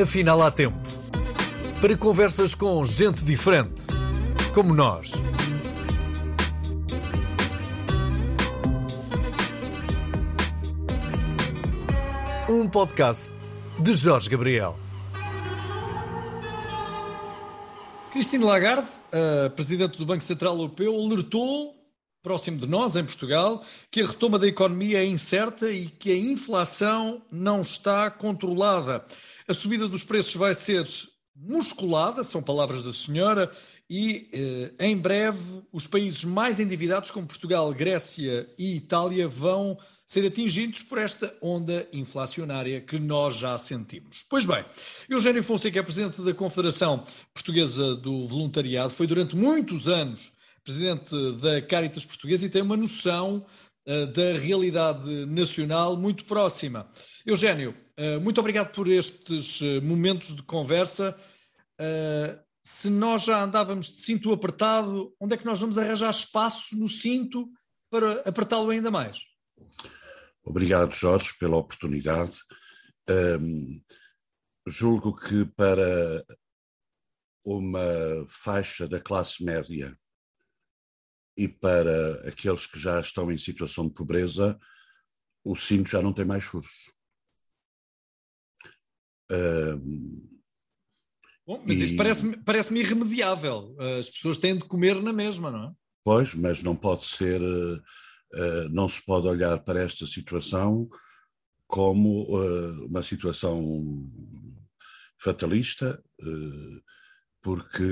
Afinal, há tempo para conversas com gente diferente, como nós. Um podcast de Jorge Gabriel. Christine Lagarde, a presidente do Banco Central Europeu, alertou, próximo de nós, em Portugal, que a retoma da economia é incerta e que a inflação não está controlada. A subida dos preços vai ser musculada, são palavras da senhora, e eh, em breve os países mais endividados, como Portugal, Grécia e Itália, vão ser atingidos por esta onda inflacionária que nós já sentimos. Pois bem, Eugênio Fonseca é presidente da Confederação Portuguesa do Voluntariado, foi durante muitos anos presidente da Caritas Portuguesa e tem uma noção uh, da realidade nacional muito próxima. Eugênio, muito obrigado por estes uh, momentos de conversa. se nós já andávamos de cinto apertado, onde é que nós vamos arranjar espaço no cinto para apertá-lo ainda mais? Obrigado, Jorge, pela oportunidade. Um, julgo que para uma faixa da classe média e para aqueles que já estão em situação de pobreza, o cinto já não tem mais furos. Bom, mas e... isso parece-me parece irremediável. As pessoas têm de comer na mesma, não é? Pois, mas não pode ser uh, eh, não se pode olhar para esta situação como uma situação fatalista, porque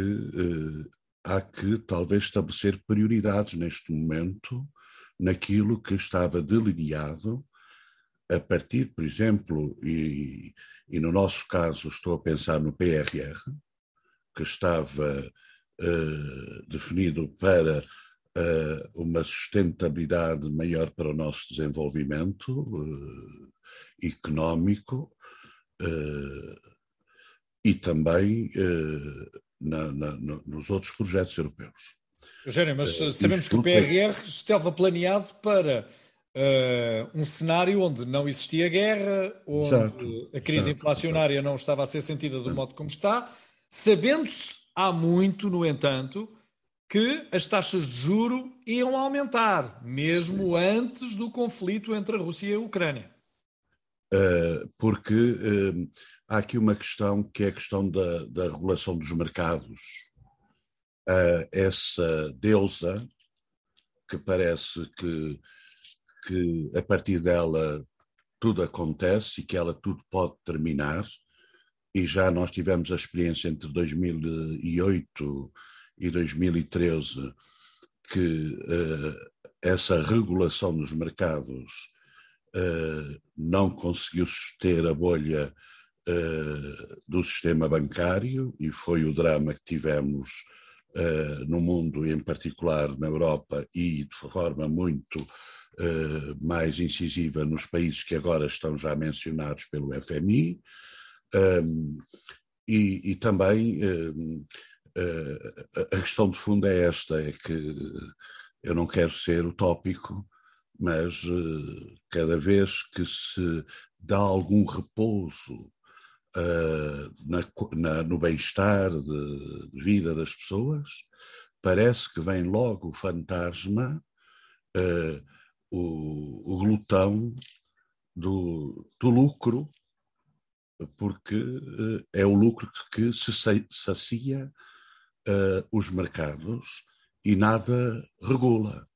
há que talvez estabelecer prioridades neste momento naquilo que estava delineado a partir, por exemplo, e, e, no nosso caso estou a pensar no PRR, que estava uh, definido para uh, uma sustentabilidade maior para o nosso desenvolvimento uh, económico e também na, na, nos outros projetos europeus. Eugênio, mas sabemos que o PRR estava planeado para Uh, um cenário onde não existia guerra, onde exato, a crise exato, inflacionária exato. não estava a ser sentida do modo como está, sabendo-se há muito, no entanto, que as taxas de juro iam aumentar, mesmo antes do conflito entre a Rússia e a Ucrânia. Uh, porque uh, há aqui uma questão que é a questão da, da regulação dos mercados. Essa deusa, que parece que, que a partir dela tudo acontece e que ela tudo pode terminar, e já nós tivemos a experiência entre 2008 e 2013 que uh, essa regulação dos mercados uh, não conseguiu suster a bolha uh, do sistema bancário e foi o drama que tivemos no mundo, em particular na Europa e de forma muito mais incisiva nos países que agora estão já mencionados pelo FMI. Um, e, e, também um, a questão de fundo é esta: é que eu não quero ser utópico, mas eh, cada vez que se dá algum repouso Uh, na, na, no bem-estar de, de, vida das pessoas, parece que vem logo o fantasma, uh, o, o, glutão do, do lucro, porque uh, é o lucro que se sacia uh, os mercados e nada regula.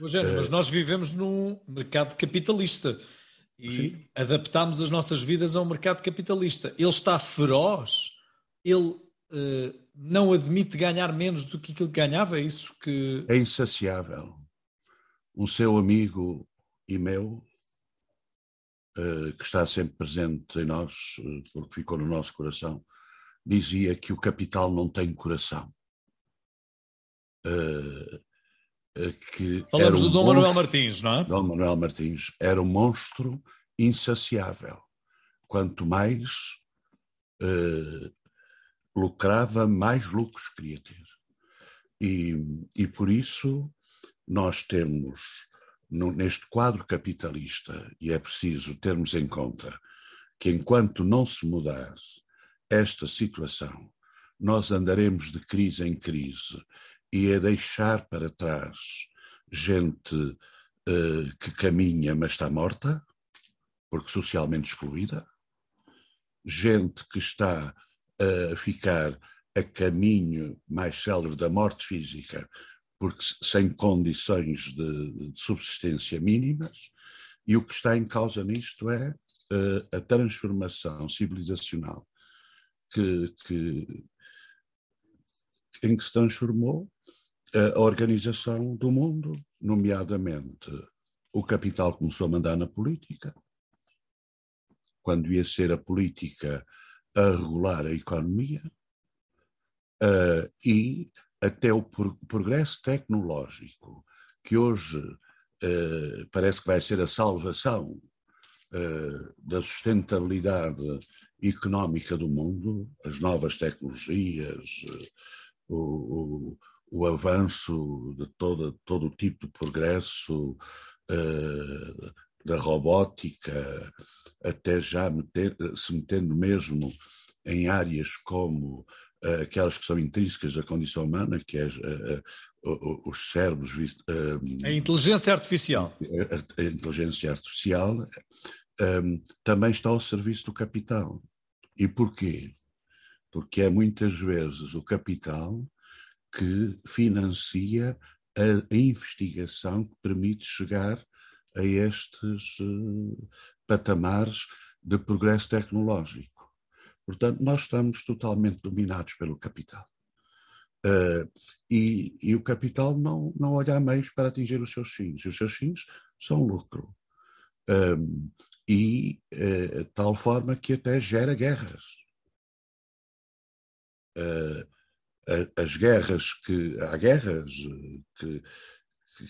Rogério, uh, mas nós vivemos num mercado capitalista e sim. adaptamos as nossas vidas a um mercado capitalista. Ele está feroz, ele uh, não admite ganhar menos do que aquilo que ganhava, é isso que. É insaciável. Um seu amigo e meu, uh, que está sempre presente em nós, porque ficou no nosso coração, dizia que o capital não tem coração. Uh, que Falamos um do Dom monstro, Manuel Martins, não é? Dom Manuel Martins era um monstro insaciável. Quanto mais lucrava, mais lucros queria ter. E, e por isso nós temos, no, neste quadro capitalista, e é preciso termos em conta que enquanto não se mudar esta situação, nós andaremos de crise em crise e a deixar para trás gente uh, que caminha mas está morta, porque socialmente excluída, gente que está a ficar a caminho mais célebre da morte física, porque sem condições de, de subsistência mínimas, e o que está em causa nisto é uh, a transformação civilizacional que, que, em que se transformou a organização do mundo, nomeadamente o capital começou a mandar na política, quando ia ser a política a regular a economia, uh, e até o progresso tecnológico, que hoje uh, parece que vai ser a salvação uh, da sustentabilidade económica do mundo, as novas tecnologias, o, o, o avanço de todo, todo o tipo de progresso, da robótica, até já meter, se metendo mesmo em áreas como aquelas que são intrínsecas à condição humana, que é uh, os cérebros. a inteligência artificial. A, inteligência artificial também está ao serviço do capital. E porquê? Porque é muitas vezes o capital que financia a investigação que permite chegar a estes patamares de progresso tecnológico. Portanto, nós estamos totalmente dominados pelo capital. Uh, e, e, o capital não, não olha a meios para atingir os seus fins. Os seus fins são lucro. Um, e uh, tal forma que até gera guerras. Uh, as guerras que há guerras que,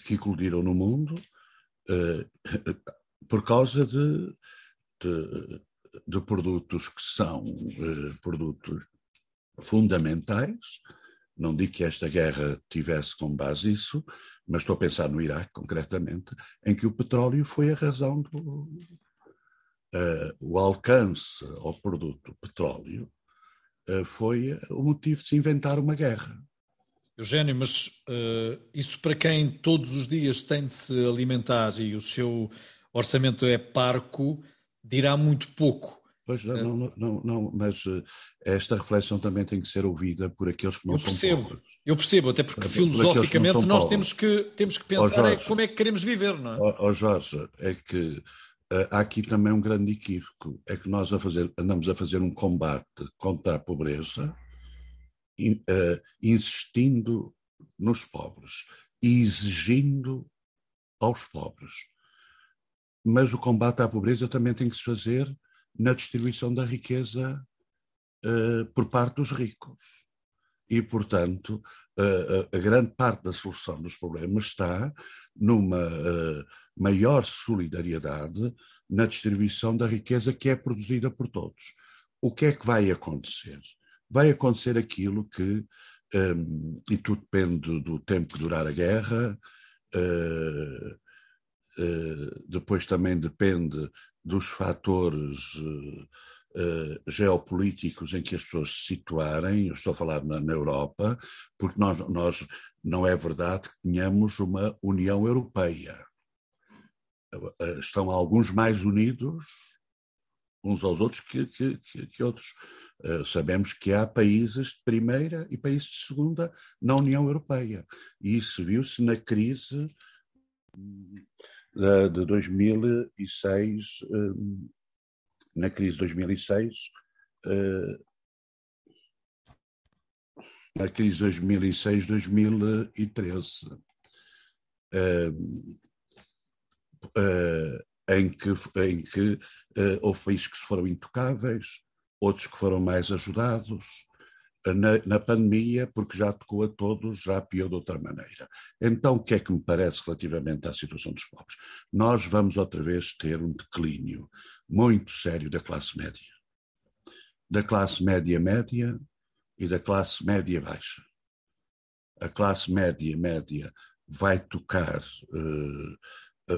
que eclodiram no mundo por causa de, de, de, produtos que são uh, produtos fundamentais. Não digo que esta guerra tivesse como base isso, mas estou a pensar no Iraque concretamente, em que o petróleo foi a razão do uh, o alcance ao produto petróleo eh, foi o motivo de se inventar uma guerra. Eugênio, mas uh, isso para quem todos os dias tem de se alimentar e o seu orçamento é parco, dirá muito pouco. Pois não, não, não, não, mas esta reflexão também tem que ser ouvida por aqueles que não eu percebo, são pobres. Eu percebo, até porque filosoficamente nós temos que, temos que pensar oh, Jorge, é como é que queremos viver, não é? Ó oh, oh Jorge, é que uh, há aqui também um grande equívoco, é que nós a fazer, andamos a fazer um combate contra a pobreza, in, uh, insistindo nos pobres e exigindo aos pobres. Mas o combate à pobreza também tem que se fazer na distribuição da riqueza uh, por parte dos ricos. E, portanto, a, a, grande parte da solução dos problemas está numa uh, maior solidariedade na distribuição da riqueza que é produzida por todos. O que é que vai acontecer? Vai acontecer aquilo que, um, e tudo depende do tempo que durar a guerra, uh, uh, depois também depende dos fatores uh, geopolíticos em que as pessoas se situarem, eu estou a falar na, na Europa, porque nós, nós não é verdade que tenhamos uma União Europeia eh, estão alguns mais unidos uns aos outros que, que, que, outros. Sabemos que há países de primeira e países de segunda na União Europeia. E isso viu-se na crise de, de 2006, uh, na crise de 2006, uh, na crise 2006-2013. Uh, uh, em que, em que houve países que foram intocáveis, outros que foram mais ajudados. Na, na, pandemia, porque já tocou a todos, já pior de outra maneira. Então, o que é que me parece relativamente à situação dos pobres? Nós vamos outra vez ter um declínio muito sério da classe média. Da classe média-média e da classe média-baixa. A classe média-média vai tocar uh,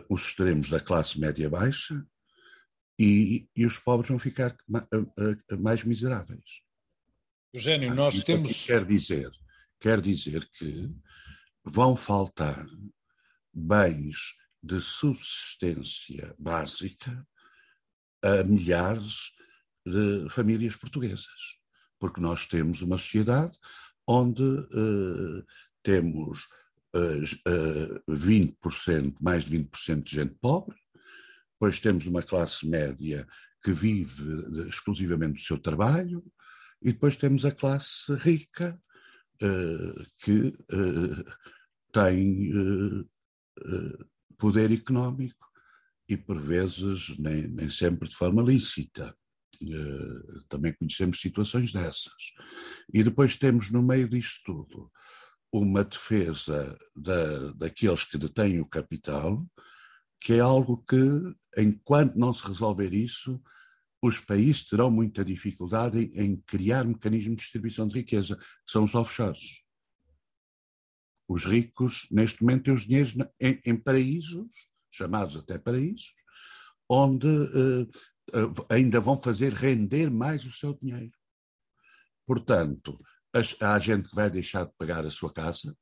os extremos da classe média-baixa e, e os pobres vão ficar mais miseráveis. Eugênio, nós ah, temos. Quer dizer, quer dizer que vão faltar bens de subsistência básica a milhares de famílias portuguesas, porque nós temos uma sociedade onde uh, temos uh, uh, 20%, mais de 20% de gente pobre, depois temos uma classe média que vive exclusivamente do seu trabalho, e depois temos a classe rica, uh, que uh, tem uh, poder económico e, por vezes, nem, nem sempre de forma lícita. também conhecemos situações dessas. E depois temos, no meio disto tudo, uma defesa da, daqueles que detêm o capital, que é algo que, enquanto não se resolver isso, os países terão muita dificuldade em, em criar mecanismos de distribuição de riqueza, que são os offshores. Os ricos, neste momento, têm os dinheiros em, em paraísos, chamados até paraísos, onde uh, uh, ainda vão fazer render mais o seu dinheiro. Portanto, as, há gente que vai deixar de pagar a sua casa,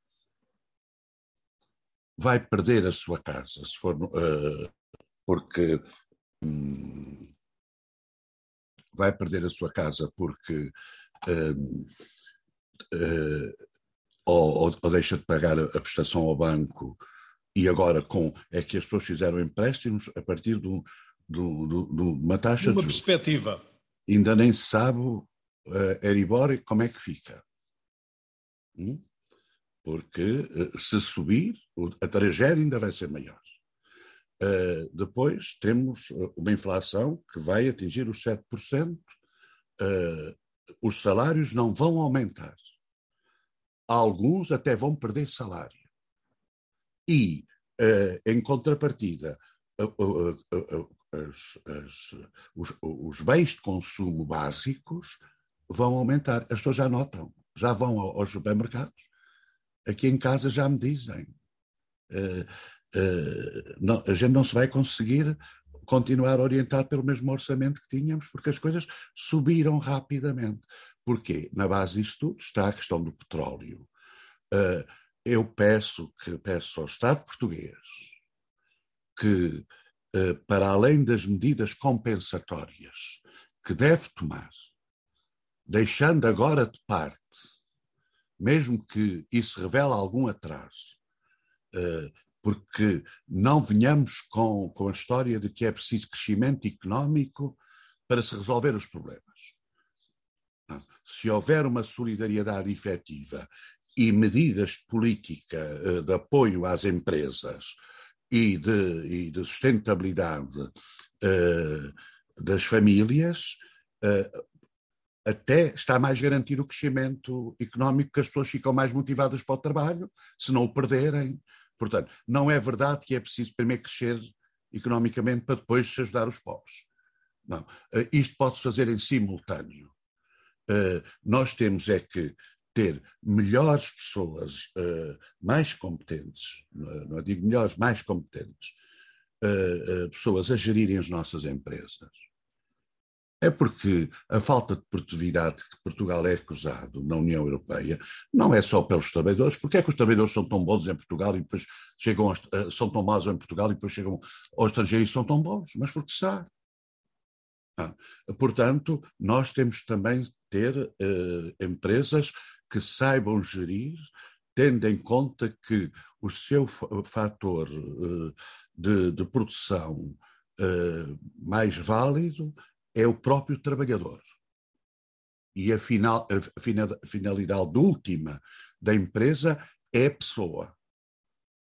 vai perder a sua casa, se for uh, porque hum, vai perder a sua casa porque uh, uh, ou, ou, deixa de pagar a prestação ao banco e agora com é que as pessoas fizeram empréstimos a partir de, uma taxa uma de juros. perspectiva. Ainda nem se sabe uh, Eribor como é que fica. Hum? Porque uh, se subir, a tragédia ainda vai ser maior. Uh, depois temos eh, uma inflação que vai atingir os 7%, uh, eh, os salários não vão aumentar. Alguns até vão perder salário. E, uh, em contrapartida, as, as, os, os, bens de consumo básicos vão aumentar. As pessoas já notam, já vão aos supermercados. Aqui em casa já me dizem. Uh, não, a gente não se vai conseguir continuar a orientar pelo mesmo orçamento que tínhamos, porque as coisas subiram rapidamente. Porquê? Na base disto tudo está a questão do petróleo. Uh, eu peço que peço ao Estado português que, uh, para além das medidas compensatórias que deve tomar, deixando agora de parte, mesmo que isso revele algum atraso, porque não venhamos com, com a história de que é preciso crescimento económico para se resolver os problemas. Se houver uma solidariedade efetiva e medidas de política eh, de apoio às empresas e de, e de sustentabilidade uh, das famílias, uh, até está mais garantido o crescimento económico, que as pessoas ficam mais motivadas para o trabalho, se não o perderem, Portanto, não é verdade que é preciso primeiro crescer economicamente para depois se ajudar os pobres. Não. Uh, isto pode-se fazer em simultâneo. Uh, nós temos é que ter melhores pessoas, uh, mais competentes, não digo melhores, mais competentes, pessoas a gerirem as nossas empresas é porque a falta de produtividade que Portugal é acusado na União Europeia não é só pelos trabalhadores. Porque é que os trabalhadores são tão bons em Portugal e depois chegam aos, eh, são tão maus em Portugal e depois chegam ao estrangeiro e são tão bons? Mas porque será? Ah, portanto, nós temos também ter uh, empresas que saibam gerir, tendo em conta que o seu fator uh, de, de, produção uh, mais válido é o próprio trabalhador. E a, final, a finalidade última da empresa é a pessoa.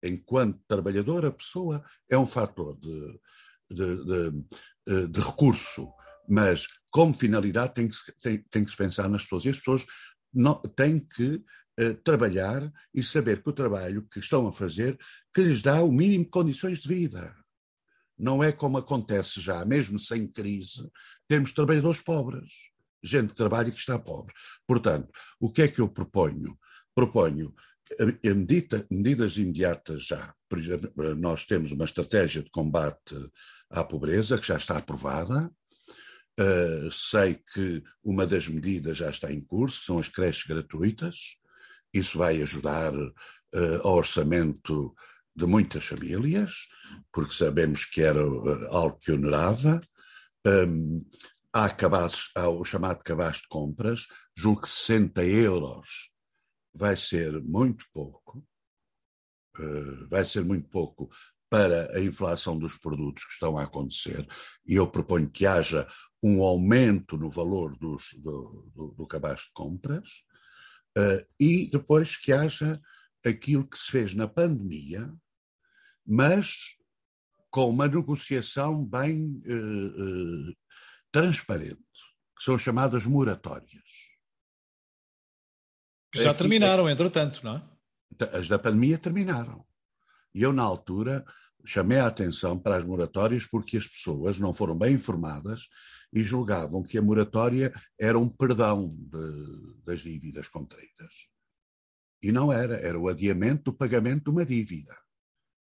Enquanto trabalhador, a pessoa é um fator de, de, de, eh, de recurso, mas como finalidade tem que, tem, tem que se pensar nas pessoas. E as pessoas não, têm que uh, trabalhar e saber que o trabalho que estão a fazer que lhes dá o mínimo de condições de vida. Não é como acontece já, mesmo sem crise, temos trabalhadores pobres, gente que trabalha e que está pobre. Portanto, o que é que eu proponho? Proponho a medida, medidas imediatas já. Por exemplo, nós temos uma estratégia de combate à pobreza, que já está aprovada. Uh, sei que uma das medidas já está em curso, são as creches gratuitas. Isso vai ajudar uh, ao orçamento de muitas famílias, porque sabemos que era uh, algo que onerava. Um, há, há o chamado cabaz de compras, julgo que 60 euros vai ser muito pouco, uh, vai ser muito pouco para a inflação dos produtos que estão a acontecer, e eu proponho que haja um aumento no valor dos, do, do, do cabaz de compras, uh, e depois que haja aquilo que se fez na pandemia, mas com uma negociação bem uh, uh, transparente, que são chamadas moratórias. Já terminaram, entretanto, não é? As da pandemia terminaram. E eu, na altura, chamei a atenção para as moratórias porque as pessoas não foram bem informadas e julgavam que a moratória era um perdão de, das dívidas contraídas. E não era, era o adiamento do pagamento de uma dívida,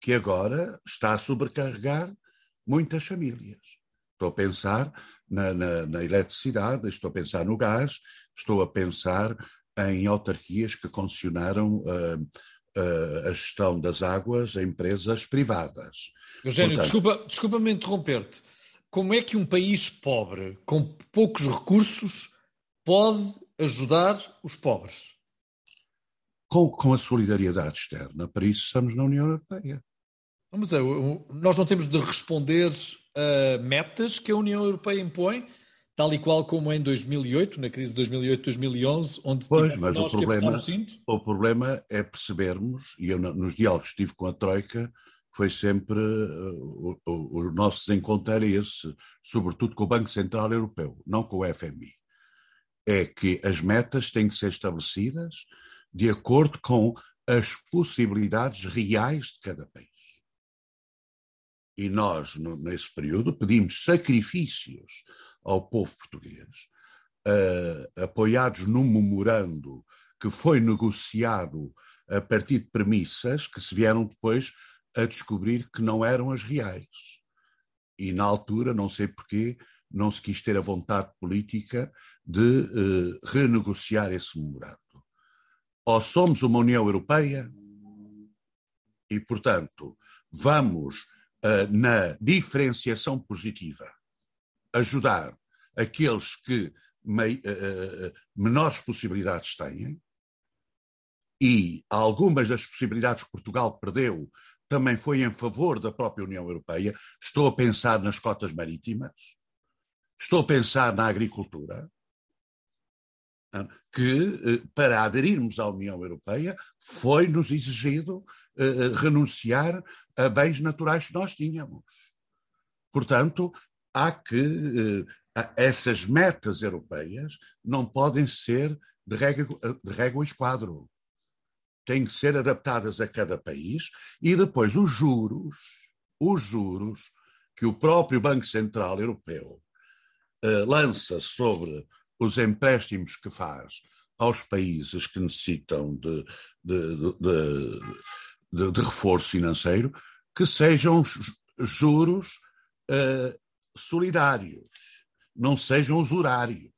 que agora está a sobrecarregar muitas famílias. Estou a pensar na, na, na eletricidade, estou a pensar no gás, estou a pensar em autarquias que concessionaram uh, uh, a gestão das águas a empresas privadas. Eugênio, Portanto, desculpa, desculpa-me interromper-te. Como é que um país pobre, com poucos recursos, pode ajudar os pobres? Com, com a solidariedade externa. Para isso estamos na União Europeia. Mas é, nós não temos de responder a metas que a União Europeia impõe, tal e qual como em 2008, na crise de 2008-2011, onde pois, mas o problema, o problema é percebermos, e eu nos diálogos que tive com a Troika, foi sempre uh, o, o, o, nosso desencontro era esse, sobretudo com o Banco Central Europeu, não com o FMI. É que as metas têm que ser estabelecidas de acordo com as possibilidades reais de cada país. E nós, no, nesse período, pedimos sacrifícios ao povo português, uh, apoiados num memorando que foi negociado a partir de premissas que se vieram depois a descobrir que não eram as reais. E na altura, não sei porquê, não se quis ter a vontade política de uh, renegociar esse memorando. Ou somos uma União Europeia e, portanto, vamos uh, na diferenciação positiva ajudar aqueles que mei, uh, menores possibilidades têm, e algumas das possibilidades que Portugal perdeu também foi em favor da própria União Europeia. Estou a pensar nas cotas marítimas, estou a pensar na agricultura, que para aderirmos à União Europeia foi-nos exigido renunciar a bens naturais que nós tínhamos. Portanto, há que essas metas europeias não podem ser de régua, de régua esquadro. Têm que ser adaptadas a cada país e depois os juros, os juros que o próprio Banco Central Europeu lança sobre os empréstimos que faz aos países que necessitam de, de, de, de reforço financeiro, que sejam juros uh, solidários, não sejam usurários.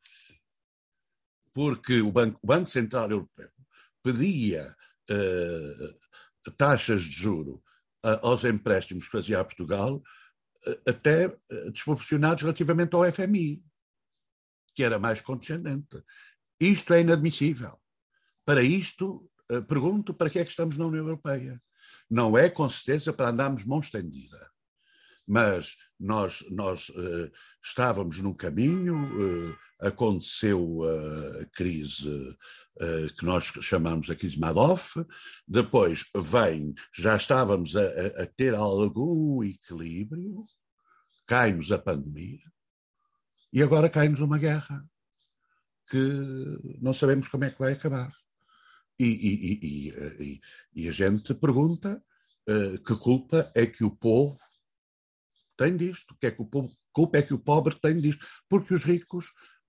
Porque o Banco, o Banco Central Europeu pedia uh, taxas de juro uh, aos empréstimos que fazia a Portugal até desproporcionados relativamente ao FMI, que era mais condescendente. Isto é inadmissível. Para isto, pergunto para que é que estamos na União Europeia. Não é com certeza para andarmos mão estendida mas nós, nós uh, estávamos num caminho, uh, aconteceu a crise uh, que nós chamamos a crise Madoff, depois vem, já estávamos a, a ter algum equilíbrio, cai-nos a pandemia, e agora cai-nos uma guerra que não sabemos como é que vai acabar. E, e, e, e a gente pergunta que culpa é que o povo tem disto, que é que o culpa é que o pobre tem disto, porque os ricos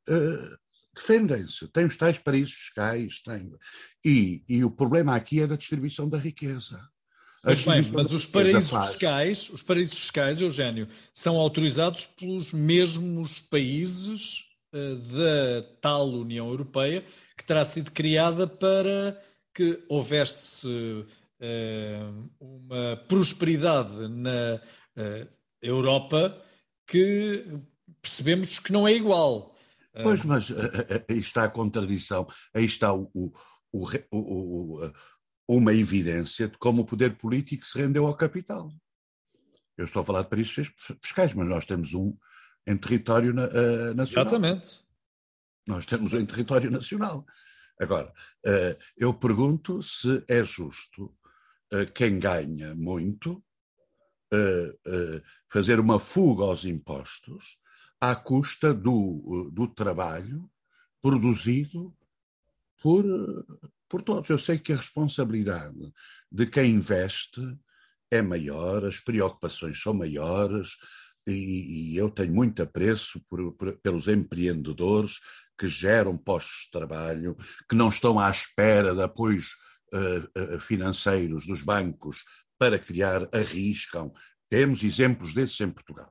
uh, defendem-se, têm os tais paraísos fiscais, têm. E, e o problema aqui é da distribuição da riqueza. Mas, bem, mas os paraísos fiscais, os paraísos fiscais, Eugênio, são autorizados pelos mesmos países uh, da tal União Europeia que terá sido criada para que houvesse uh, uma prosperidade na uh, Europa que percebemos que não é igual. Pois, mas aí está a contradição, aí está o, o, o, uma evidência de como o poder político se rendeu ao capital. Eu estou a falar de paraísos fiscais, mas nós temos um em território uh, nacional. Exatamente. Nós temos um em território nacional. Agora, uh, eu pergunto se é justo uh, quem ganha muito fazer uma fuga aos impostos à custa do, do trabalho produzido por por todos. Eu sei que a responsabilidade de quem investe é maior, as preocupações são maiores, e, e eu tenho muito apreço por, por, pelos empreendedores que geram postos de trabalho, que não estão à espera de apoios uh, uh, financeiros dos bancos para criar, arriscam. Temos exemplos desses em Portugal.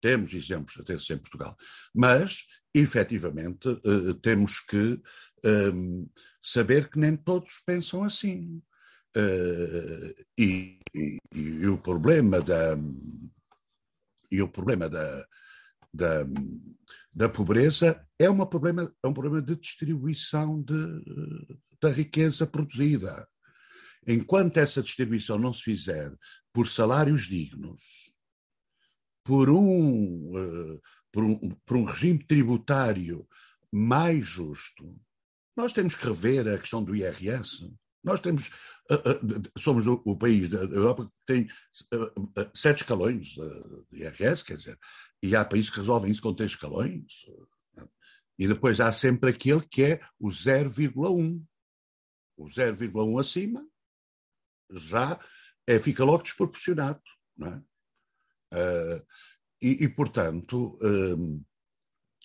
Temos exemplos desses em Portugal. Mas, efetivamente, uh, temos que um, saber que nem todos pensam assim. Uh, e, e, e, o problema da e o problema da, da, da pobreza é, uma problema, é um problema de distribuição de, da riqueza produzida. Enquanto essa distribuição não se fizer por salários dignos, por um, uh, por um, por um regime tributário mais justo, nós temos que rever a questão do IRS. Nós temos, uh, uh, somos o, país da Europa que tem sete escalões de IRS, quer dizer, e há países que resolvem isso com três escalões. E depois há sempre aquele que é o 0,1. O 0,1 acima já é, fica logo desproporcionado. Não é? E, e, portanto, um,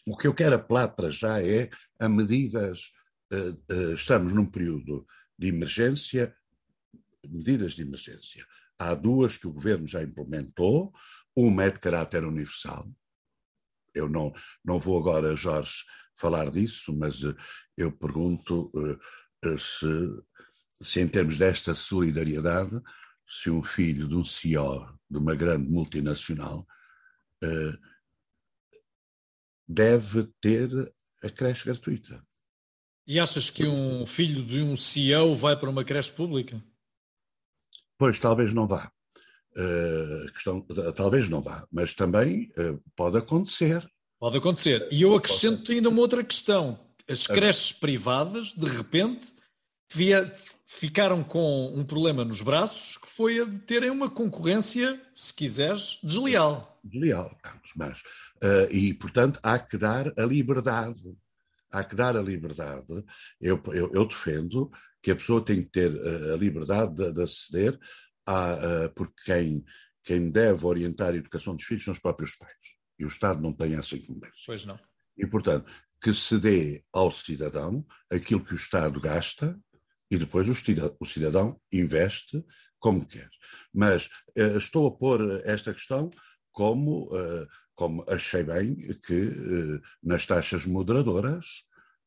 o que eu quero apelar para já é a medidas eh, eh, estamos num período de emergência, medidas de emergência. Há duas que o governo já implementou, uma é de caráter universal. Eu não, não vou agora, Jorge, falar disso, mas eu pergunto se, se, em termos desta solidariedade, se um filho de um CEO de uma grande multinacional deve ter a creche gratuita. E achas que um filho de um CEO vai para uma creche pública? Pois, talvez não vá. Uh, questão, talvez não vá, mas também uh, pode acontecer. Pode acontecer. E eu acrescento ainda uma outra questão. As creches privadas, de repente, devia, ficaram com um problema nos braços, que foi a de terem uma concorrência, se quiseres, desleal. Desleal, mas. Uh, e, portanto, há que dar a liberdade há que dar a liberdade. Eu, eu, eu defendo que a pessoa tem que ter a liberdade de, de aceder, a, a, porque quem, quem deve orientar a educação dos filhos são os próprios pais. E o Estado não tem essa incumbência. Pois não. E, portanto, que se dê ao cidadão aquilo que o Estado gasta e depois o cidadão investe como quer. Mas uh, estou a pôr esta questão como, uh, como achei bem que uh, nas taxas moderadoras,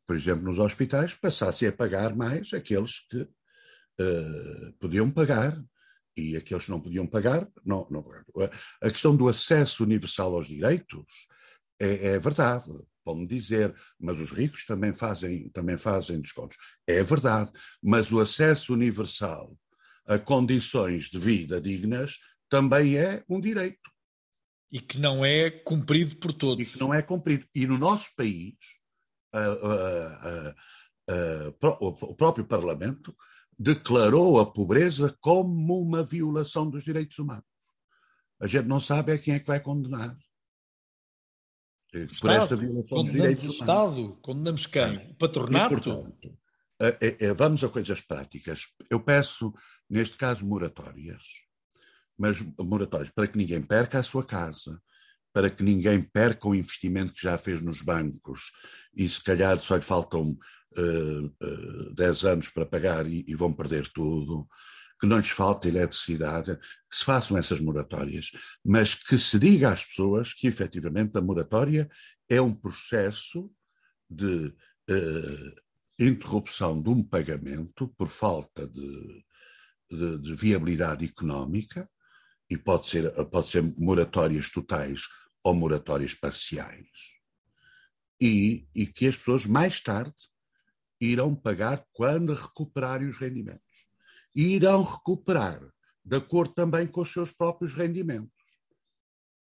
por exemplo, nos hospitais, passassem a pagar mais aqueles que podiam pagar. E aqueles que não podiam pagar, não, não A questão do acesso universal aos direitos é, é verdade, pode-me dizer, mas os ricos também fazem, também fazem descontos. É verdade, mas o acesso universal a condições de vida dignas também é um direito. E que não é cumprido por todos. E que não é cumprido. E no nosso país, o próprio Parlamento declarou a pobreza como uma violação dos direitos humanos. A gente não sabe é quem é que vai condenar por Estado, esta violação dos direitos humanos. Estado, condenamos quem? O patronato? E, portanto, é, é, vamos a coisas práticas. Eu peço, neste caso, moratórias mas moratórios, para que ninguém perca a sua casa, para que ninguém perca o investimento que já fez nos bancos e se calhar só lhe faltam uh, uh, 10 anos para pagar e, e, vão perder tudo, que não lhes falte eletricidade, que se façam essas moratórias, mas que se diga às pessoas que efetivamente a moratória é um processo de uh, interrupção de um pagamento por falta de, de, de, viabilidade económica, e pode ser, pode ser moratórias totais ou moratórias parciais, e, e que as pessoas mais tarde irão pagar quando recuperarem os rendimentos. E irão recuperar de acordo também com os seus próprios rendimentos.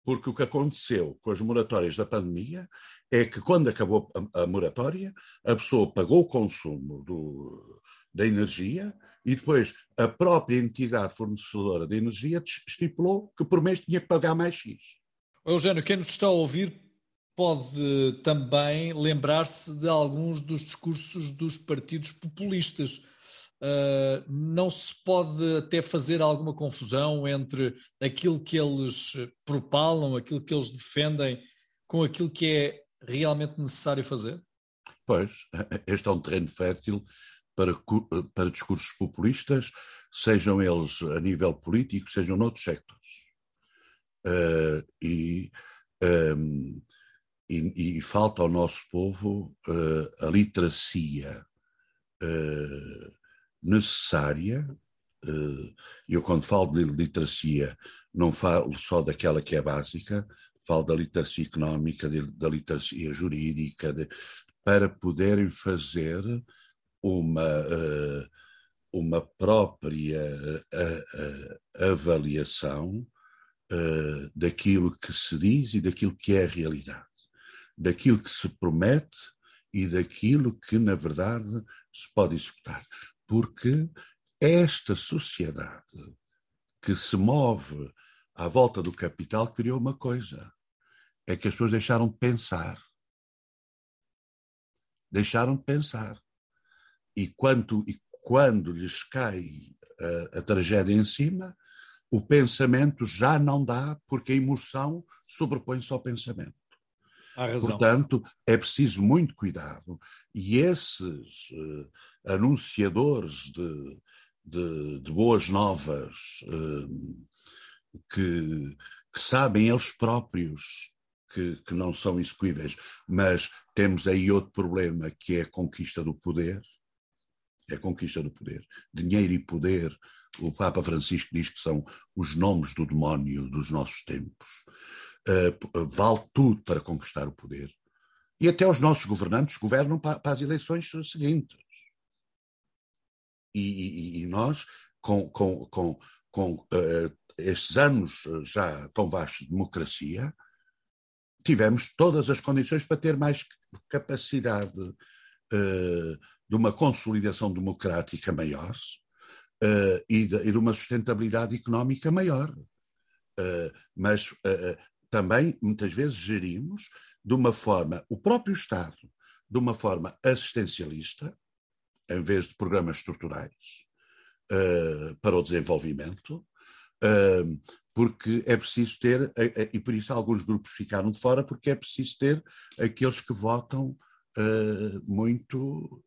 Porque o que aconteceu com as moratórias da pandemia é que, quando acabou a, moratória, a pessoa pagou o consumo do, da energia e depois a própria entidade fornecedora de energia estipulou que por mês tinha que pagar mais X. Eugênio, quem nos está a ouvir pode também lembrar-se de alguns dos discursos dos partidos populistas. Uh, não se pode até fazer alguma confusão entre aquilo que eles propalam, aquilo que eles defendem, com aquilo que é realmente necessário fazer? Pois, este é um terreno fértil para, para discursos populistas, sejam eles a nível político, sejam noutros sectores. Uh, e um, e, e, falta ao nosso povo uh, a literacia uh, necessária. Uh, eu, quando falo de literacia, não falo só daquela que é básica, falo da literacia económica, da literacia jurídica, de, para poderem fazer uma, uma própria avaliação daquilo que se diz e daquilo que é a realidade daquilo que se promete e daquilo que, na verdade, se pode executar. Porque esta sociedade que se move à volta do capital criou uma coisa: é que as pessoas deixaram de pensar. Deixaram de pensar. E, quando, e quando lhes cai a, a tragédia em cima, o pensamento já não dá, porque a emoção sobrepõe-se ao pensamento. Portanto, é preciso muito cuidado. E esses uh, anunciadores de, de, de, boas novas uh, que, que, sabem eles próprios que, que não são execuíveis, mas temos aí outro problema que é a conquista do poder. É a conquista do poder. Dinheiro e poder, o Papa Francisco diz que são os nomes do demónio dos nossos tempos uh, vale tudo para conquistar o poder. E até os nossos governantes governam para, para as eleições seguintes. E, e, e nós, com, com, com, com uh, estes anos já tão vastos de democracia, tivemos todas as condições para ter mais capacidade uh, de uma consolidação democrática maior uh, e, de, e, de, uma sustentabilidade económica maior. Uh, mas também muitas vezes gerimos de uma forma, o próprio Estado, de uma forma assistencialista, em vez de programas estruturais uh, para o desenvolvimento, uh, porque é preciso ter, uh, e por isso alguns grupos ficaram de fora, porque é preciso ter aqueles que votam muito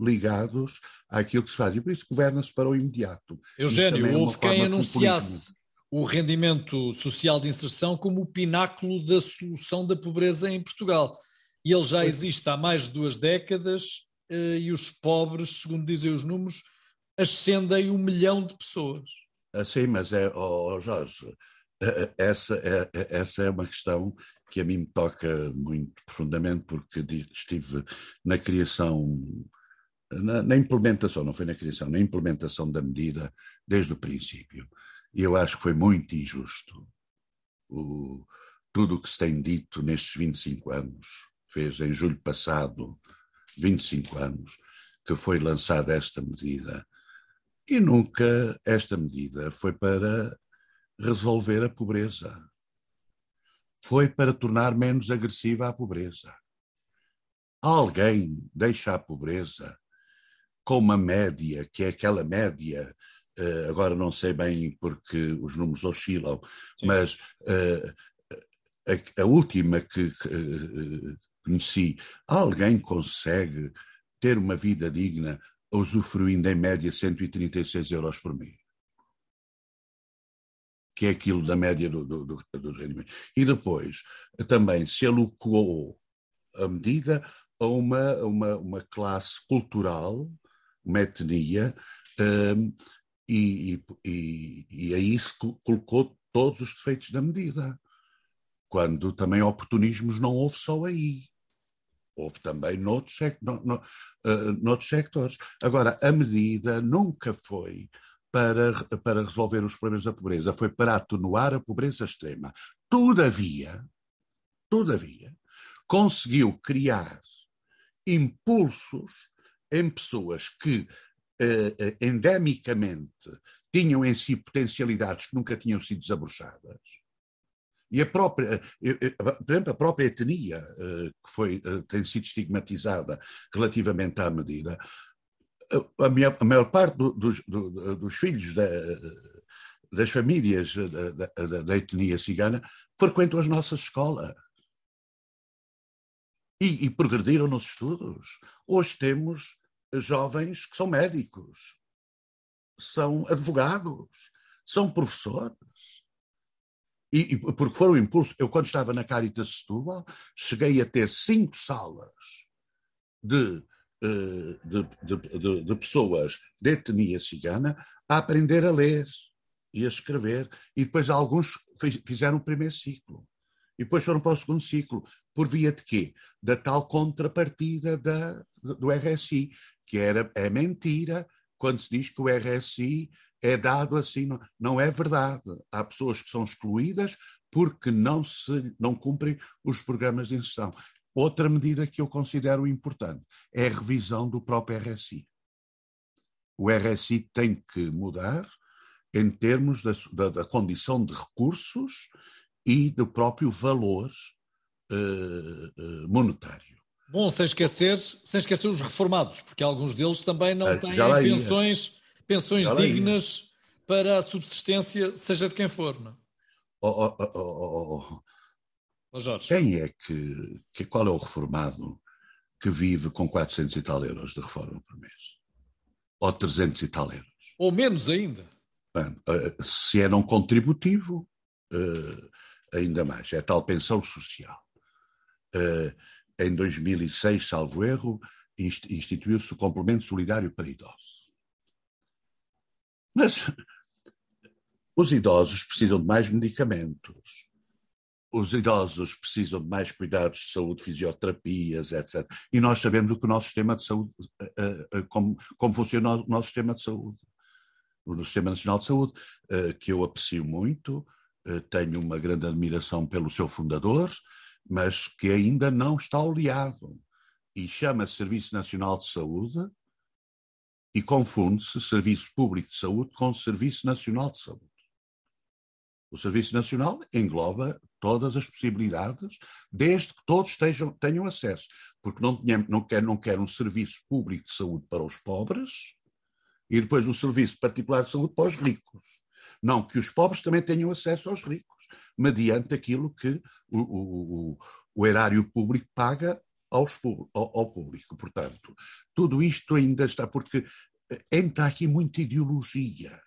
ligados àquilo que se faz. E por isso governa-se para o imediato. Eugênio, é houve quem anunciasse o rendimento social de inserção como o pináculo da solução da pobreza em Portugal. E ele já existe há mais de duas décadas eh, e os pobres, segundo dizem os números, ascendem um milhão de pessoas. Ah, sim, mas é, oh, Jorge, eh, essa é, essa é uma questão que a mim me toca muito profundamente, porque estive na criação, na, na implementação, não foi na criação, na implementação da medida desde o princípio. E eu acho que foi muito injusto o, tudo o que se tem dito nestes 25 anos. Fez em julho passado 25 anos que foi lançada esta medida. E nunca esta medida foi para resolver a pobreza. Foi para tornar menos agressiva a pobreza. Alguém deixa a pobreza com uma média, que é aquela média agora não sei bem porque os números oscilam, Sim. mas uh, a, a, última que, que conheci, alguém consegue ter uma vida digna usufruindo em média 136 euros por mês. Que é aquilo da média do, do, do, do rendimento. E depois, também se alocou a medida a uma, uma, uma classe cultural, uma etnia, um, e, e, e aí se colocou todos os defeitos da medida. Quando também oportunismos não houve só aí. Houve também noutros, no, no, uh, noutros sectores. Agora, a medida nunca foi para, para resolver os problemas da pobreza, foi para atenuar a pobreza extrema. Todavia, todavia, conseguiu criar impulsos em pessoas que uh, endemicamente tinham em si potencialidades que nunca tinham sido desabrochadas. E a própria, por exemplo, a própria etnia, que foi, tem sido estigmatizada relativamente à medida, a, minha, a maior parte do, dos, do, dos, filhos da, das famílias da, da, da, etnia cigana frequentam as nossas escolas. E, e progrediram nos estudos. Hoje temos jovens que são médicos, são advogados, são professores. E, e porque foram o impulso, eu quando estava na Caritas Setúbal, cheguei a ter cinco salas de, eh, de, de, de, pessoas de etnia cigana a aprender a ler e a escrever, e depois alguns fizeram o primeiro ciclo. E depois foram para o segundo ciclo, por via de quê? Da tal contrapartida da, do RSI, que era, é mentira quando se diz que o RSI é dado assim. Não, não é verdade. Há pessoas que são excluídas porque não, se, não cumprem os programas de inserção. Outra medida que eu considero importante é a revisão do próprio RSI. O RSI tem que mudar em termos da, da, da condição de recursos e do próprio valor uh, monetário. Bom, sem esquecer, sem esquecer os reformados, porque alguns deles também não têm pensões, pensões dignas para a subsistência, seja de quem for. Não? Oh, oh, oh, oh, Jorge. Quem é que, que, qual é o reformado que vive com 400 e tal euros de reforma por mês? Ou 300 e tal euros? Ou menos ainda? Bem, se é não contributivo, uh, ainda mais. É tal pensão social. Em 2006, salvo erro, instituiu-se o complemento solidário para idosos. Mas os idosos precisam de mais medicamentos, os idosos precisam de mais cuidados de saúde, fisioterapias, etc. E nós sabemos o que o nosso sistema de saúde, eh, eh, como, como funciona o nosso sistema de saúde. O Sistema Nacional de Saúde, que eu aprecio muito, eh, tenho uma grande admiração pelo seu fundador, mas que ainda não está oleado e chama-se Serviço Nacional de Saúde e confunde-se Serviço Público de Saúde com Serviço Nacional de Saúde. O Serviço Nacional engloba todas as possibilidades, desde que todos estejam, tenham acesso, porque não, não, quer, não quer um serviço público de saúde para os pobres e depois um serviço particular de saúde para os ricos. Não, que os pobres também tenham acesso aos ricos, mediante aquilo que o, o, o erário público paga aos, ao, ao público. Portanto, tudo isto ainda está, porque eh, entra aqui muita ideologia.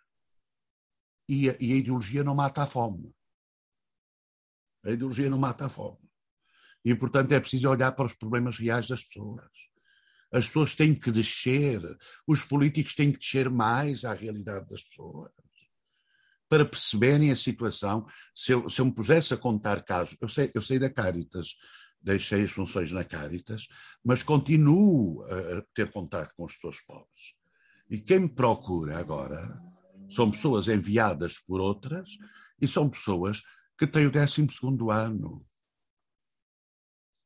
E a, e a, ideologia não mata a fome. A ideologia não mata a fome. E, portanto, é preciso olhar para os problemas reais das pessoas. As pessoas têm que descer, os políticos têm que descer mais à realidade das pessoas para perceberem a situação. Se eu, se eu me pusesse a contar casos, eu sei, eu sei da Caritas, deixei as funções na Caritas, mas continuo a ter contato com as pessoas pobres. E quem me procura agora são pessoas enviadas por outras e são pessoas que têm o 12 ano.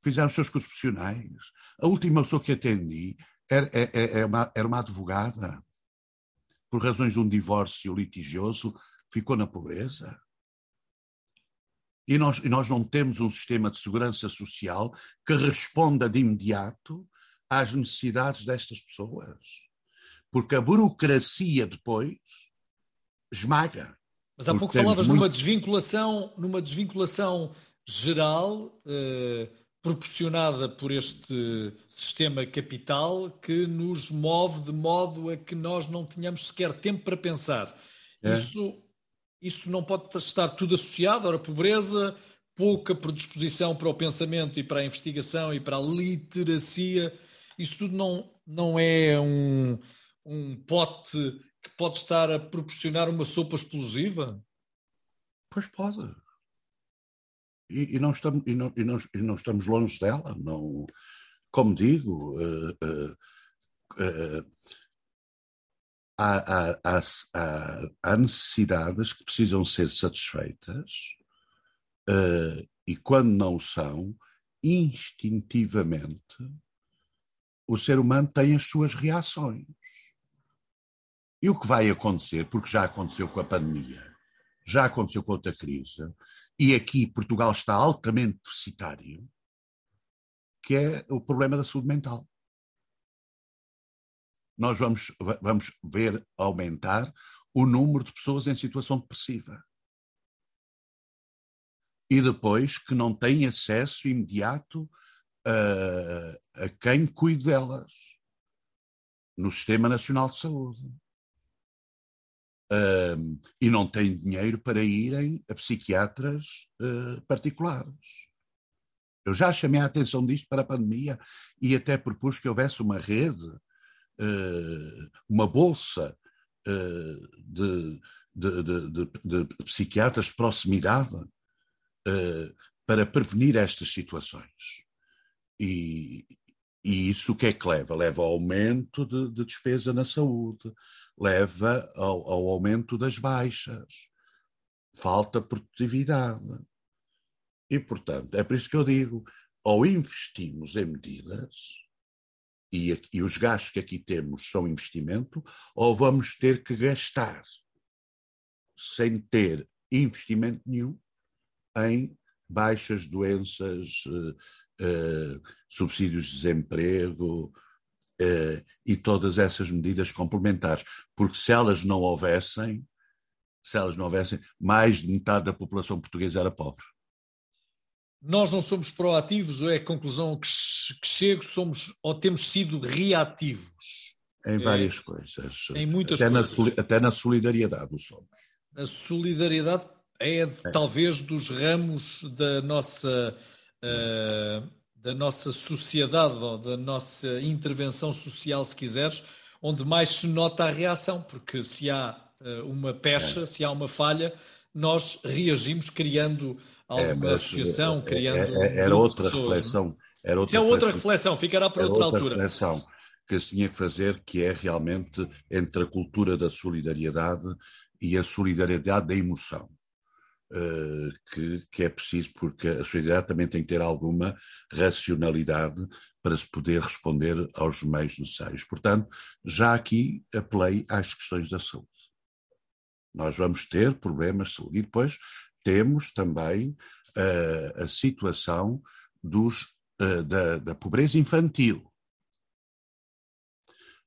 Fizeram os seus cursos profissionais. A última pessoa que atendi era, era, é, é, é uma, era uma advogada. Por razões de um divórcio litigioso, ficou na pobreza. E nós, e nós não temos um sistema de segurança social que responda de imediato às necessidades destas pessoas. Porque a burocracia depois esmaga. Mas há pouco falavas muito... numa desvinculação, numa desvinculação geral, eh, proporcionada por este sistema capital que nos move de modo a que nós não tenhamos sequer tempo para pensar. É. Isso, isso não pode estar tudo associado, ora, pobreza, pouca predisposição para o pensamento e para a investigação e para a literacia, isso tudo não, não é um, um pote que pode estar a proporcionar uma sopa explosiva? Pois pode. E, e, não, estamos, e, não, e, não, e não estamos longe dela. Não, como digo, uh, uh, uh, há, há, há, há, necessidades que precisam ser satisfeitas e quando não são, instintivamente, o ser humano tem as suas reações. E o que vai acontecer, porque já aconteceu com a pandemia, já aconteceu com outra crise, e aqui Portugal está altamente deficitário, que é o problema da saúde mental. Nós vamos, vamos ver aumentar o número de pessoas em situação depressiva. E depois que não têm acesso imediato a, a quem cuide delas no Sistema Nacional de Saúde uh, e não têm dinheiro para irem a psiquiatras uh, particulares. Eu já chamei a atenção disto para a pandemia e até propus que houvesse uma rede, uma bolsa de, de, de, de, psiquiatras de proximidade para prevenir estas situações. E, e isso o que é que leva? Leva ao aumento de, de despesa na saúde, leva ao, ao, aumento das baixas, falta produtividade. E, portanto, é por isso que eu digo: ou investimos em medidas, e, e os gastos que aqui temos são investimento, ou vamos ter que gastar sem ter investimento nenhum em baixas doenças, uh, subsídios de desemprego uh, e todas essas medidas complementares, porque se elas não houvessem, se elas não houvessem, mais de metade da população portuguesa era pobre. Nós não somos proativos, ou é a conclusão que, que chego, somos ou temos sido reativos? Em várias é, coisas. Em muitas até coisas. Na, até na solidariedade o somos. A solidariedade é, é, talvez dos ramos da nossa uh, da nossa sociedade ou da nossa intervenção social, se quiseres, onde mais se nota a reação, porque se há uh, uma pecha, é. se há uma falha, nós reagimos criando alguma é, associação, criando. É, era outra pessoas, reflexão. Era outra, é outra reflexão, ficará para outra, outra altura. reflexão que se tinha que fazer, que é realmente entre a cultura da solidariedade e a solidariedade da emoção. Uh, que, que, é preciso, porque a sociedade também tem que ter alguma racionalidade para se poder responder aos meios necessários. Portanto, já aqui apelei às questões da saúde. Nós vamos ter problemas de saúde. E depois temos também uh, a situação dos, uh, da, da pobreza infantil.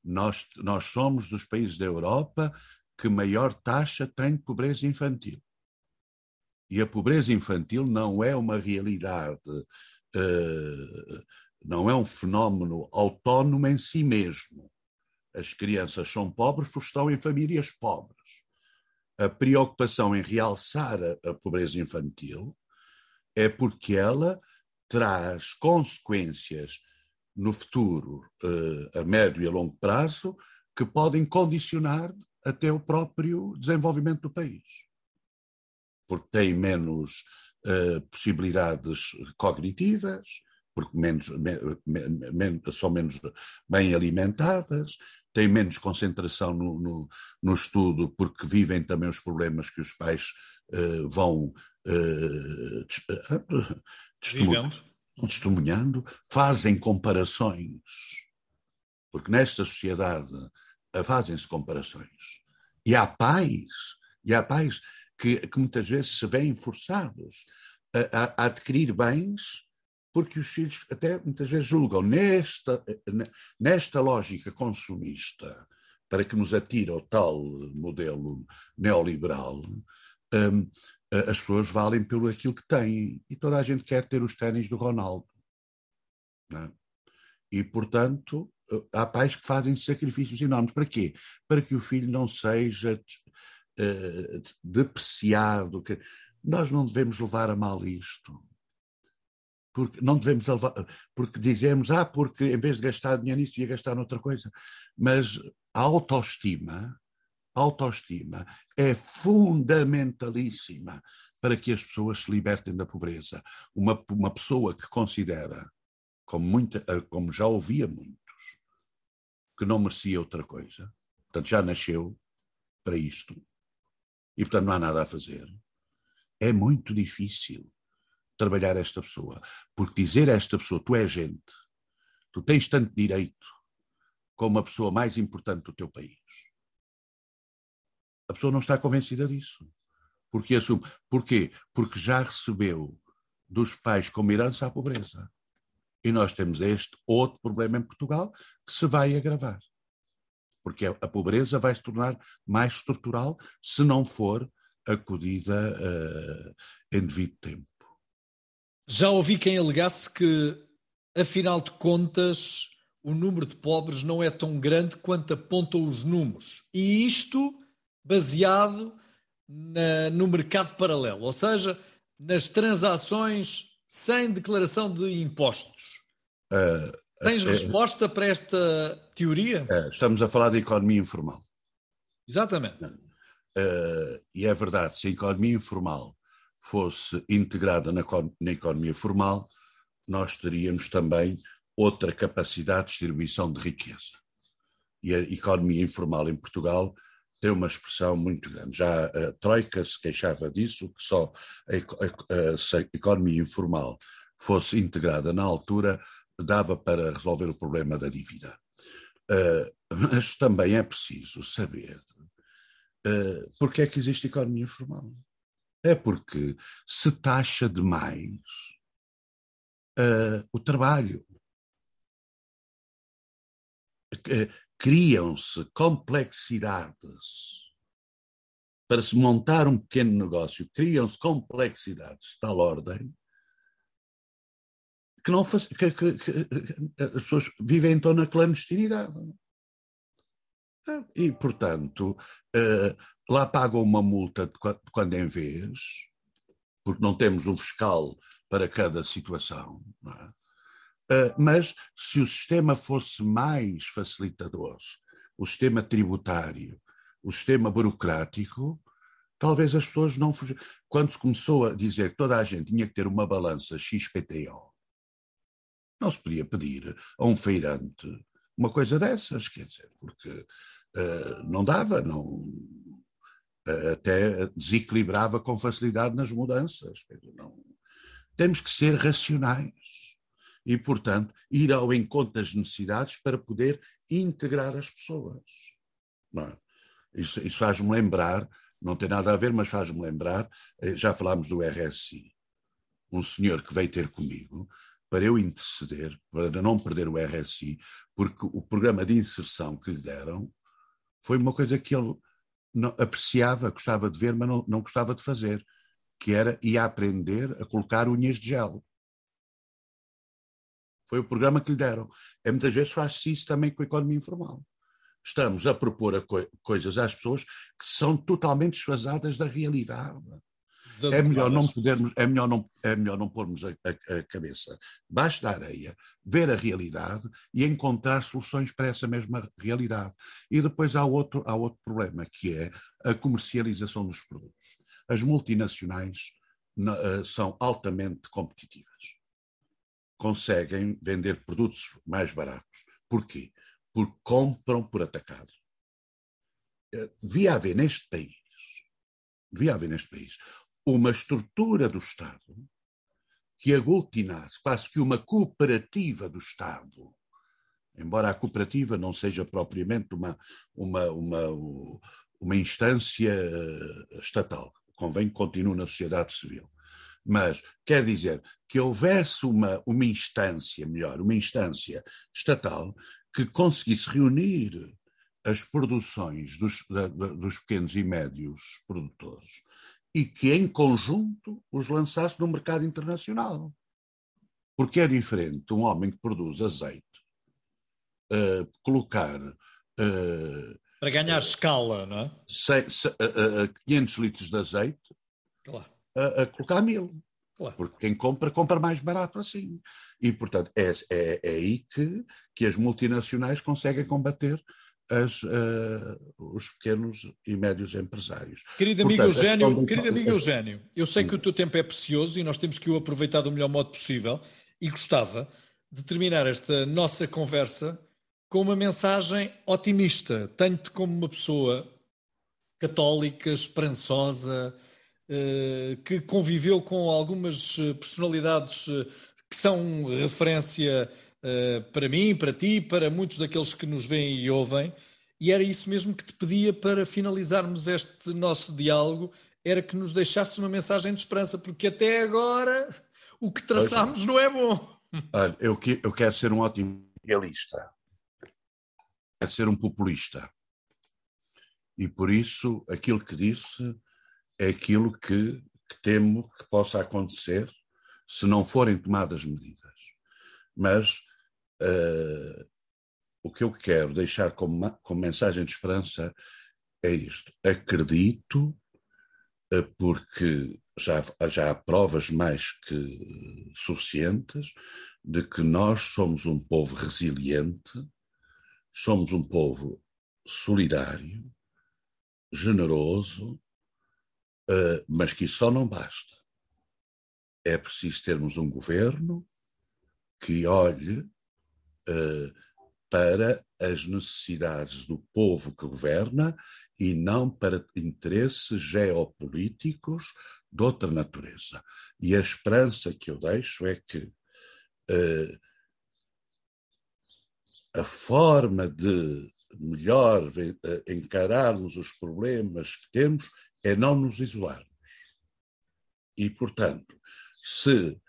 Nós, nós somos dos países da Europa que maior taxa tem de pobreza infantil. E a pobreza infantil não é uma realidade, uh, não é um fenómeno autónomo em si mesmo. As crianças são pobres porque estão em famílias pobres. A preocupação em realçar a, a pobreza infantil é porque ela traz consequências no futuro, uh, a médio e a longo prazo, que podem condicionar até o próprio desenvolvimento do país. Porque têm menos uh, possibilidades cognitivas, porque menos, me, me, são menos bem alimentadas, têm menos concentração no, no, no, estudo, porque vivem também os problemas que os pais uh, vão uh, testemunhando, testemunhando, fazem comparações, porque nesta sociedade fazem-se comparações. E há pais, e há pais que, que muitas vezes se veem forçados a, a, a, adquirir bens porque os filhos até muitas vezes julgam nesta, nesta lógica consumista para que nos atira o tal modelo neoliberal, um, as pessoas valem pelo aquilo que têm e toda a gente quer ter os ténis do Ronaldo. É? E, portanto, há pais que fazem sacrifícios enormes. Para quê? Para que o filho não seja uh, depreciado. Que... Nós não devemos levar a mal isto. Porque não devemos porque dizemos, ah, porque em vez de gastar dinheiro nisso, ia gastar noutra coisa. Mas a autoestima, a autoestima é fundamentalíssima para que as pessoas se libertem da pobreza. Uma, uma pessoa que considera, como, muita, como já ouvia muitos, que não merecia outra coisa, portanto já nasceu para isto, e portanto não há nada a fazer, é muito difícil trabalhar esta pessoa. Porque dizer a esta pessoa, tu és gente, tu tens tanto direito como a pessoa mais importante do teu país. A pessoa não está convencida disso. Porque assume. Porquê? Porque já recebeu dos pais como herança a pobreza. E nós temos este outro problema em Portugal que se vai agravar. Porque a pobreza vai se tornar mais estrutural se não for acudida uh, em devido tempo. Já ouvi quem alegasse que, afinal de contas, o número de pobres não é tão grande quanto apontam os números. E isto baseado na, no mercado paralelo, ou seja, nas transações sem declaração de impostos. Uh, Tens uh, resposta para esta teoria? Uh, estamos a falar de economia informal. Exatamente. e é verdade, se a economia informal fosse integrada na, na economia formal, nós teríamos também outra capacidade de distribuição de riqueza. E a economia informal em Portugal tem uma expressão muito grande. Já a Troika se queixava disso, que só a, a, a, a economia informal fosse integrada na altura, dava para resolver o problema da dívida. Uh, mas também é preciso saber uh, porque é que existe economia informal. É porque se taxa demais uh, o trabalho. Criam-se complexidades para se montar um pequeno negócio, criam-se complexidades de tal ordem que, não faz, que, que, que, as pessoas vivem então na clandestinidade. E, portanto, uh, lá pagam uma multa de quando em vez, porque não temos um fiscal para cada situação. Uh, mas se o sistema fosse mais facilitador, o sistema tributário, o sistema burocrático, talvez as pessoas não fugissem. Quando se começou a dizer que toda a gente tinha que ter uma balança XPTO, não se podia pedir a um feirante uma coisa dessas, quer dizer, porque uh, não dava, não, uh, até desequilibrava com facilidade nas mudanças. Não, temos que ser racionais e, portanto, ir ao encontro das necessidades para poder integrar as pessoas. É? Isso, isso faz-me lembrar, não tem nada a ver, mas faz-me lembrar, eh, já falámos do RSI, um senhor que veio ter comigo para eu interceder, para não perder o RSI, porque o programa de inserção que lhe deram foi uma coisa que ele não, apreciava, gostava de ver, mas não, não gostava de fazer, que era ia aprender a colocar unhas de gel. Foi o programa que lhe deram. É, muitas vezes faz-se isso também com a economia informal. Estamos a propor a co coisas às pessoas que são totalmente desfasadas da realidade é melhor não podermos, é melhor não, é melhor não pormos a, a, a cabeça baixo da areia, ver a realidade e encontrar soluções para essa mesma realidade. E depois há outro, há outro problema, que é a comercialização dos produtos. As multinacionais uh, são altamente competitivas. Conseguem vender produtos mais baratos. Porquê? Porque compram por atacado. Uh, devia haver neste país devia haver neste país uma estrutura do Estado que aglutinasse quase que uma cooperativa do Estado, embora a cooperativa não seja propriamente uma, uma, uma, uma instância eh, estatal, convém que continue na sociedade civil. Mas quer dizer que houvesse uma, uma instância, melhor, uma instância estatal que conseguisse reunir as produções dos, dos pequenos e médios produtores e que, em conjunto, os lançasse no mercado internacional. Porque é diferente um homem que produz azeite uh, colocar. Uh, Para ganhar uh, escala, não é? 500 litros de azeite claro. a, a colocar mil. Claro. Porque quem compra, compra mais barato assim. E, portanto, é, é, é aí que, que as multinacionais conseguem combater as, uh, os pequenos e médios empresários. Querido amigo Portanto, Eugênio, do... querido amigo Eugênio, eu sei que o teu tempo é precioso e nós temos que o aproveitar do melhor modo possível e gostava de terminar esta nossa conversa com uma mensagem otimista. Tenho-te como uma pessoa católica, esperançosa, uh, que conviveu com algumas eh, personalidades que são referência para mim, para ti, para muitos daqueles que nos veem e ouvem. E era isso mesmo que te pedia para finalizarmos este nosso diálogo, era que nos deixasse uma mensagem de esperança, porque até agora o que traçámos não é bom. Olha, eu, que, eu quero ser um ótimo realista. Quero ser um populista. E por isso, aquilo que disse é aquilo que, que temo que possa acontecer se não forem tomadas medidas. Mas Uh, o que eu quero deixar como, como mensagem de esperança é isto. Acredito, uh, porque já, já há provas mais que suficientes de que nós somos um povo resiliente, somos um povo solidário, generoso, uh, mas que isso só não basta. É preciso termos um governo que olhe para as necessidades do povo que governa e não para interesses geopolíticos de outra natureza. E a esperança que eu deixo é que uh, a forma de melhor uh, encararmos os problemas que temos é não nos isolarmos. E, portanto, se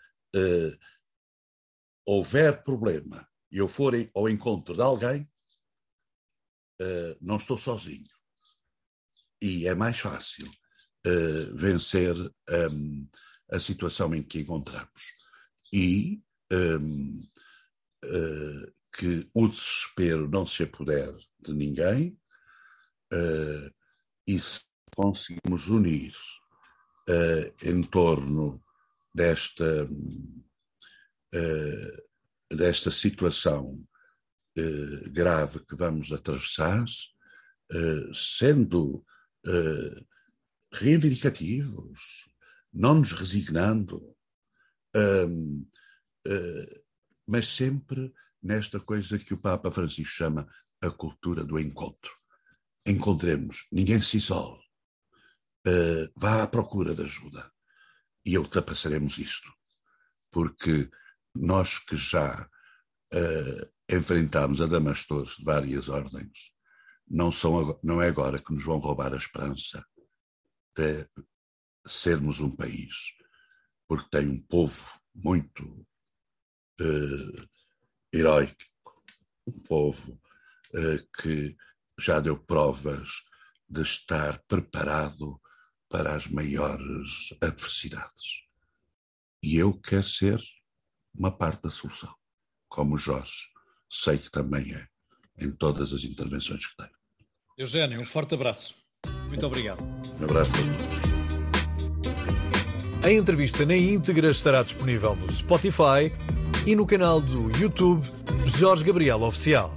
houver problema e eu for ao encontro de alguém, uh, não estou sozinho. E é mais fácil uh, vencer um, a situação em que encontramos. E um, uh, eh, que o desespero não se apoder de ninguém, e se conseguimos unir em torno desta desta situação eh, grave que vamos atravessar, eh, sendo eh, reivindicativos, não nos resignando, eh, mas sempre nesta coisa que o Papa Francisco chama a cultura do encontro. Encontremos, ninguém se isole, eh, vá à procura de ajuda e ultrapassaremos isto, porque nós que já uh, enfrentámos adamastores de várias ordens, não, são, não é agora que nos vão roubar a esperança de sermos um país, porque tem um povo muito uh, heróico, um povo uh, que já deu provas de estar preparado para as maiores adversidades. E eu quero ser uma parte da solução, como o Jorge sei que também é, em todas as intervenções que tem. Eugênio, um forte abraço. Muito obrigado. Um abraço a todos. A entrevista na íntegra estará disponível no Spotify e no canal do YouTube Jorge Gabriel Oficial.